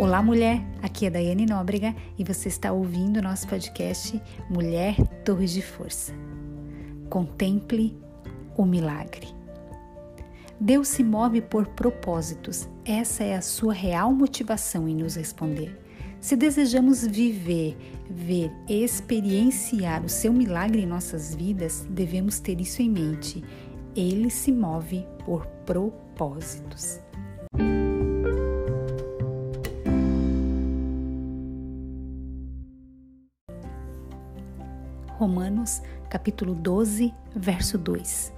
Olá, mulher! Aqui é Daiane Nóbrega e você está ouvindo o nosso podcast Mulher Torres de Força. Contemple o milagre. Deus se move por propósitos, essa é a sua real motivação em nos responder. Se desejamos viver, ver, experienciar o seu milagre em nossas vidas, devemos ter isso em mente. Ele se move por propósitos. Romanos, capítulo 12, verso 2.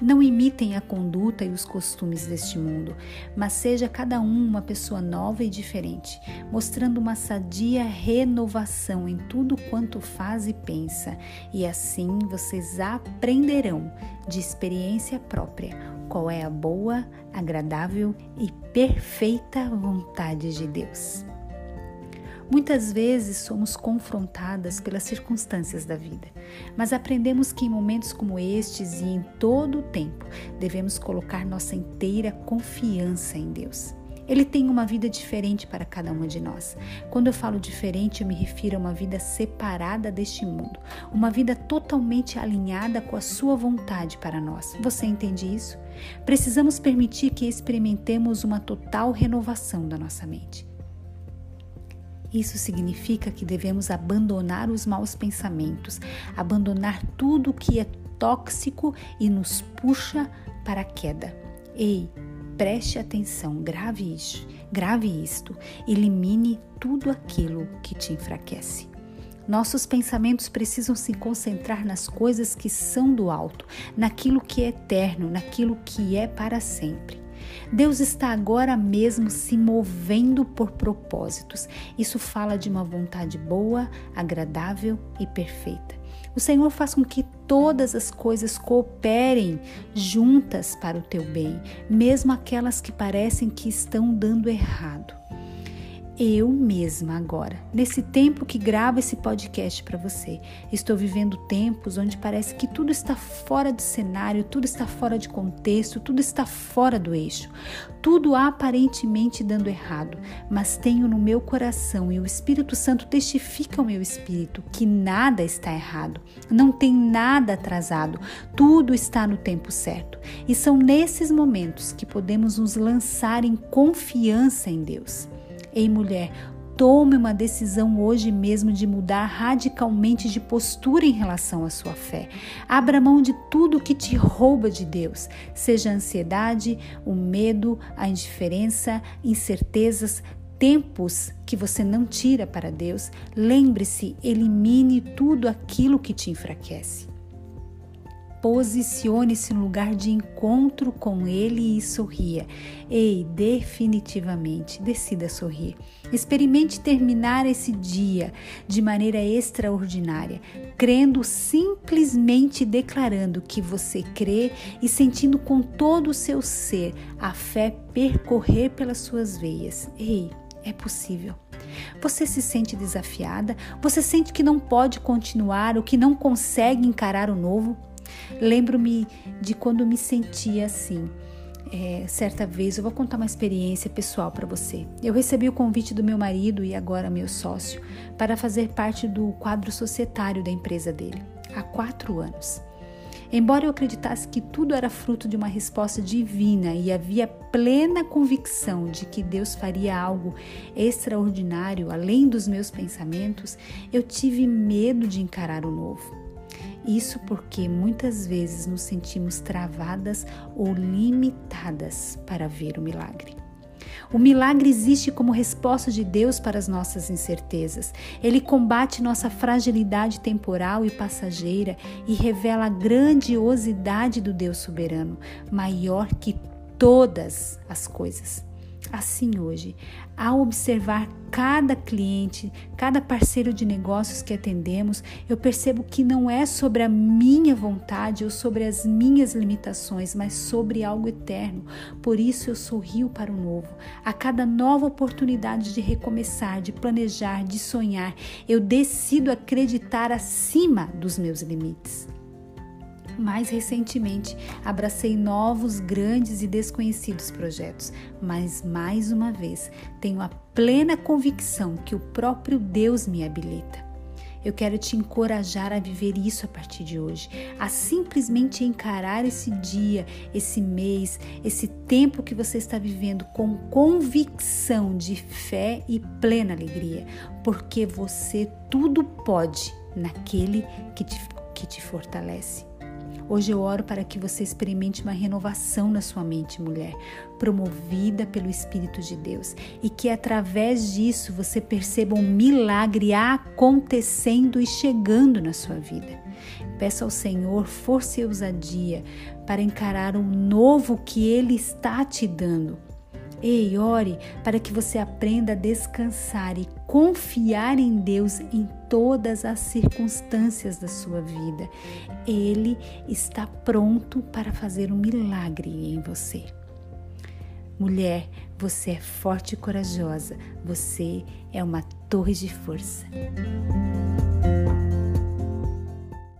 Não imitem a conduta e os costumes deste mundo, mas seja cada um uma pessoa nova e diferente, mostrando uma sadia renovação em tudo quanto faz e pensa, e assim vocês aprenderão de experiência própria qual é a boa, agradável e perfeita vontade de Deus. Muitas vezes somos confrontadas pelas circunstâncias da vida, mas aprendemos que em momentos como estes e em todo o tempo devemos colocar nossa inteira confiança em Deus. Ele tem uma vida diferente para cada uma de nós. Quando eu falo diferente, eu me refiro a uma vida separada deste mundo, uma vida totalmente alinhada com a sua vontade para nós. Você entende isso? Precisamos permitir que experimentemos uma total renovação da nossa mente. Isso significa que devemos abandonar os maus pensamentos, abandonar tudo que é tóxico e nos puxa para a queda. Ei, preste atenção, grave isto, grave isto, elimine tudo aquilo que te enfraquece. Nossos pensamentos precisam se concentrar nas coisas que são do alto, naquilo que é eterno, naquilo que é para sempre. Deus está agora mesmo se movendo por propósitos. Isso fala de uma vontade boa, agradável e perfeita. O Senhor faz com que todas as coisas cooperem juntas para o teu bem, mesmo aquelas que parecem que estão dando errado eu mesma agora, nesse tempo que gravo esse podcast para você. Estou vivendo tempos onde parece que tudo está fora de cenário, tudo está fora de contexto, tudo está fora do eixo. Tudo aparentemente dando errado, mas tenho no meu coração e o Espírito Santo testifica ao meu espírito que nada está errado, não tem nada atrasado, tudo está no tempo certo. E são nesses momentos que podemos nos lançar em confiança em Deus. Ei, mulher, tome uma decisão hoje mesmo de mudar radicalmente de postura em relação à sua fé. Abra mão de tudo que te rouba de Deus, seja a ansiedade, o medo, a indiferença, incertezas, tempos que você não tira para Deus. Lembre-se, elimine tudo aquilo que te enfraquece. Posicione-se no lugar de encontro com Ele e sorria. Ei, definitivamente, decida sorrir. Experimente terminar esse dia de maneira extraordinária, crendo simplesmente declarando que você crê e sentindo com todo o seu ser a fé percorrer pelas suas veias. Ei, é possível. Você se sente desafiada? Você sente que não pode continuar ou que não consegue encarar o novo? Lembro-me de quando me sentia assim. É, certa vez, eu vou contar uma experiência pessoal para você. Eu recebi o convite do meu marido e agora meu sócio para fazer parte do quadro societário da empresa dele, há quatro anos. Embora eu acreditasse que tudo era fruto de uma resposta divina e havia plena convicção de que Deus faria algo extraordinário além dos meus pensamentos, eu tive medo de encarar o novo. Isso porque muitas vezes nos sentimos travadas ou limitadas para ver o milagre. O milagre existe como resposta de Deus para as nossas incertezas. Ele combate nossa fragilidade temporal e passageira e revela a grandiosidade do Deus soberano, maior que todas as coisas. Assim, hoje, ao observar cada cliente, cada parceiro de negócios que atendemos, eu percebo que não é sobre a minha vontade ou sobre as minhas limitações, mas sobre algo eterno. Por isso eu sorrio para o novo. A cada nova oportunidade de recomeçar, de planejar, de sonhar, eu decido acreditar acima dos meus limites. Mais recentemente, abracei novos, grandes e desconhecidos projetos, mas mais uma vez tenho a plena convicção que o próprio Deus me habilita. Eu quero te encorajar a viver isso a partir de hoje, a simplesmente encarar esse dia, esse mês, esse tempo que você está vivendo com convicção de fé e plena alegria, porque você tudo pode naquele que te, que te fortalece. Hoje eu oro para que você experimente uma renovação na sua mente, mulher, promovida pelo Espírito de Deus, e que através disso você perceba um milagre acontecendo e chegando na sua vida. Peça ao Senhor força e ousadia para encarar o novo que Ele está te dando Ei, ore para que você aprenda a descansar e confiar em Deus em todas as circunstâncias da sua vida. Ele está pronto para fazer um milagre em você. Mulher, você é forte e corajosa, você é uma torre de força.